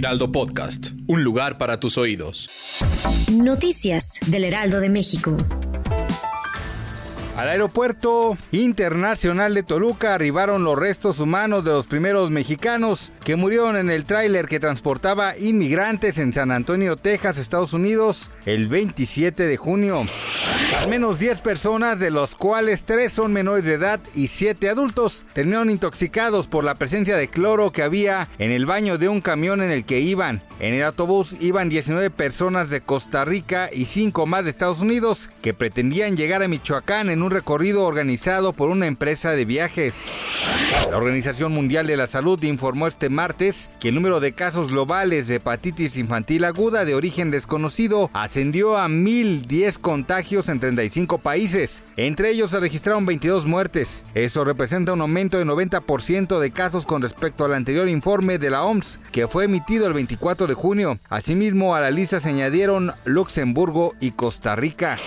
Heraldo Podcast. Un lugar para tus oídos. Noticias del Heraldo de México. Al aeropuerto internacional de Toluca arribaron los restos humanos de los primeros mexicanos que murieron en el tráiler que transportaba inmigrantes en San Antonio, Texas, Estados Unidos, el 27 de junio. Al menos 10 personas, de los cuales 3 son menores de edad y 7 adultos, terminaron intoxicados por la presencia de cloro que había en el baño de un camión en el que iban. En el autobús iban 19 personas de Costa Rica y 5 más de Estados Unidos que pretendían llegar a Michoacán en un recorrido organizado por una empresa de viajes. La Organización Mundial de la Salud informó este martes que el número de casos globales de hepatitis infantil aguda de origen desconocido ascendió a 1.010 contagios en 35 países. Entre ellos se registraron 22 muertes. Eso representa un aumento de 90% de casos con respecto al anterior informe de la OMS, que fue emitido el 24 de junio. Asimismo, a la lista se añadieron Luxemburgo y Costa Rica.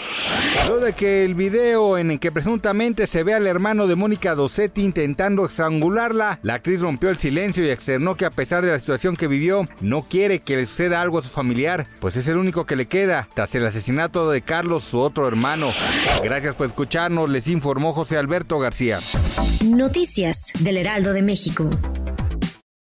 Luego de que el video en el que presuntamente se ve al hermano de Mónica Dossetti intentando estrangularla, la actriz rompió el silencio y externó que a pesar de la situación que vivió, no quiere que le suceda algo a su familiar, pues es el único que le queda tras el asesinato de Carlos, su otro hermano. Gracias por escucharnos, les informó José Alberto García. Noticias del Heraldo de México.